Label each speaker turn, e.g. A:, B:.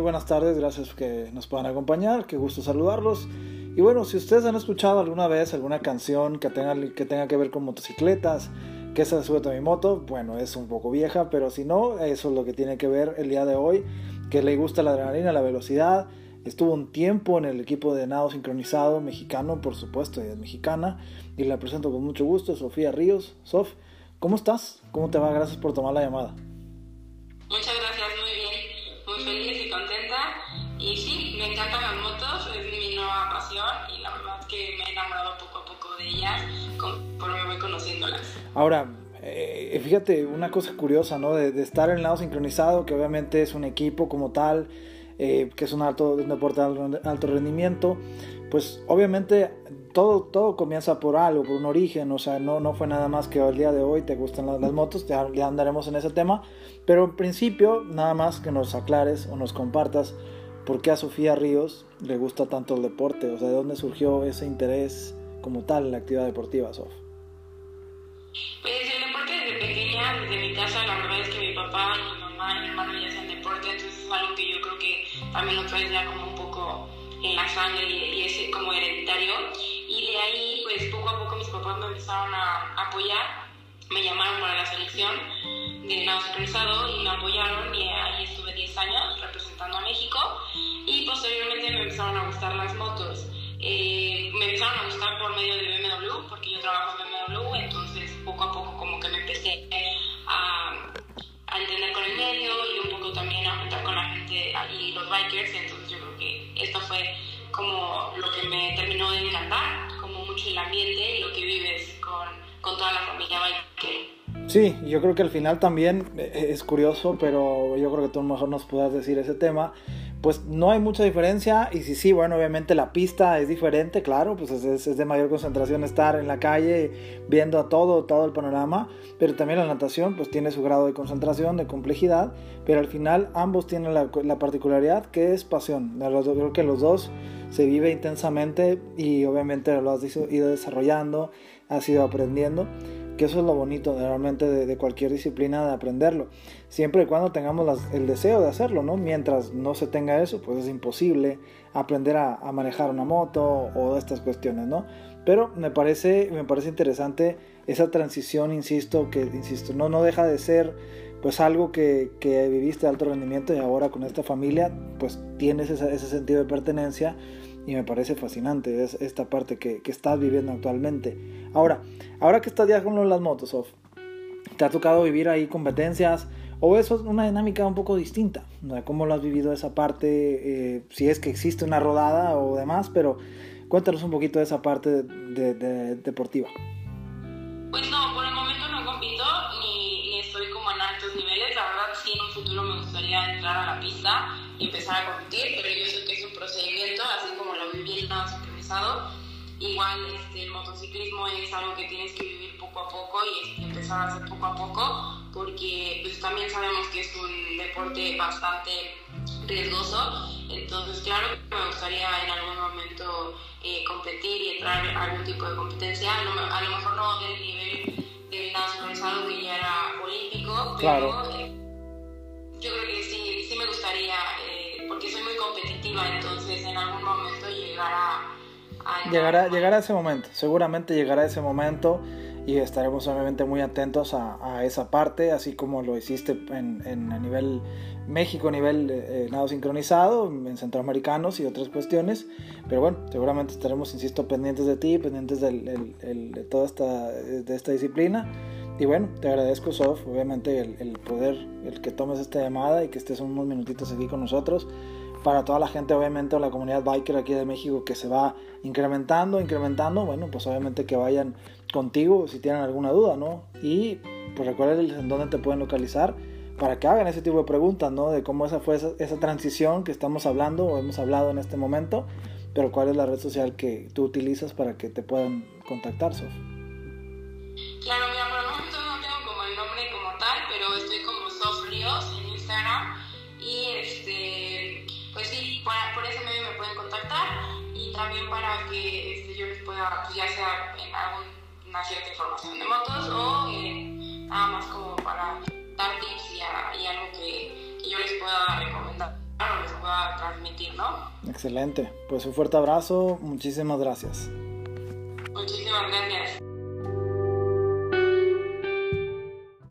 A: buenas tardes, gracias que nos puedan acompañar, qué gusto saludarlos. Y bueno, si ustedes han escuchado alguna vez alguna canción que tenga que, tenga que ver con motocicletas, que se sube a mi moto, bueno, es un poco vieja, pero si no, eso es lo que tiene que ver el día de hoy, que le gusta la adrenalina, la velocidad. Estuvo un tiempo en el equipo de nado sincronizado mexicano, por supuesto, y es mexicana, y la presento con mucho gusto, Sofía Ríos. Sof, ¿cómo estás? ¿Cómo te va? Gracias por tomar la llamada.
B: Muchas feliz y contenta. Y sí, me encantan las motos, es mi nueva pasión y la verdad que me he enamorado poco a poco de ellas conforme voy conociéndolas.
A: Ahora, eh, fíjate, una cosa curiosa, ¿no? De, estar en el lado sincronizado, que obviamente es un equipo como tal, eh, que es un, alto, un deporte de alto rendimiento, pues obviamente todo, todo comienza por algo, por un origen, o sea, no, no fue nada más que el día de hoy te gustan las, motos, ya, andaremos en ese tema, pero en principio nada más que nos aclares o nos compartas por qué a Sofía Ríos le gusta tanto el deporte, o sea, de dónde surgió ese interés como tal en la actividad deportiva, Sof.
B: Pues el deporte desde pequeña, desde mi casa, la verdad es que mi papá, mi mamá y mi hermano ya hacen deporte, entonces es algo que yo creo que también lo traes ya como un poco en la sangre y, es como hereditario. Y de ahí, pues poco a poco mis papás me empezaron a apoyar, me llamaron para la selección de nado sincronizado y me apoyaron y ahí estuve 10 años representando a México y posteriormente me empezaron a gustar las motos. Eh, me empezaron a gustar por medio de BMW porque yo trabajo en BMW, entonces poco a poco como que me empecé a, a entender con el medio y un poco también a juntar con la gente y los bikers, entonces como lo que me terminó de encantar, como mucho el ambiente y lo que vives con, con toda la familia biker.
A: Sí, yo creo que al final también eh, es curioso, pero yo creo que tú mejor nos puedas decir ese tema pues no hay mucha diferencia. Y si sí, bueno, obviamente la pista es diferente, claro, pues es, de mayor concentración estar en la calle viendo a todo, todo el panorama, pero también la natación pues tiene su grado de concentración, de complejidad, pero al final ambos tienen la, particularidad que es pasión, yo creo que los dos se vive intensamente y obviamente lo has ido desarrollando, has ido aprendiendo que eso es lo bonito realmente de, cualquier disciplina de aprenderlo. Siempre y cuando tengamos el deseo de hacerlo, ¿no? Mientras no se tenga eso, pues es imposible aprender a, manejar una moto o estas cuestiones, ¿no? Pero me parece, me parece interesante esa transición, insisto, que insisto, no, no deja de ser pues algo que, que viviste de alto rendimiento y ahora con esta familia pues tienes ese sentido de pertenencia y me parece fascinante es esta parte que, que, estás viviendo actualmente. Ahora, ahora que estás ya con las motos, Sof, ¿te ha tocado vivir ahí competencias? ¿O eso es una dinámica un poco distinta? ¿Cómo lo has vivido esa parte? Eh, si es que existe una rodada o demás, pero cuéntanos un poquito de esa parte de, de, deportiva.
B: Pues no, por el momento no compito ni, ni estoy como en altos niveles. La verdad, sí, en un futuro me gustaría entrar a la pista y empezar a competir, pero yo sé que es un procedimiento, así como lo viví en nado sincronizado. Igual este, el motociclismo es algo que tienes que vivir poco a poco y empezar a hacer poco a poco, porque pues también sabemos que es un deporte bastante riesgoso. Entonces, claro que me gustaría en algún momento eh, competir y entrar a algún tipo de competencia. A lo, mejor no del nivel del sincronizado que ya era olímpico, pero Llegará,
A: llegará ese momento, seguramente llegará ese momento y estaremos obviamente muy atentos a, a esa parte, así como lo hiciste en, en a nivel México, a nivel eh, nado sincronizado, en centroamericanos y otras cuestiones, pero bueno, seguramente estaremos, insisto, pendientes de ti, pendientes del, de toda esta, de esta disciplina y bueno, te agradezco, Sof, obviamente el, poder, el que tomes esta llamada y que estés unos minutitos aquí con nosotros. Para toda la gente, obviamente, la comunidad biker aquí de México que se va incrementando, incrementando, bueno, pues obviamente que vayan contigo si tienen alguna duda, ¿no? Y pues recuerden en dónde te pueden localizar para que hagan ese tipo de preguntas, ¿no? De cómo esa fue esa, esa transición que estamos hablando o hemos hablado en este momento, pero cuál es la red social que tú utilizas para que te puedan contactar, Sof.
B: Claro, el momento no tengo como el nombre como tal, pero estoy como Sofrios en Instagram. Y este, pues sí, por, ese medio me pueden contactar. Y también para que este, yo les pueda, pues ya sea en alguna cierta información de motos o eh, nada más como para dar tips y, algo que, yo les pueda recomendar o les pueda a transmitir, ¿no?
A: Excelente. Pues un fuerte abrazo. Muchísimas gracias.
B: Muchísimas gracias.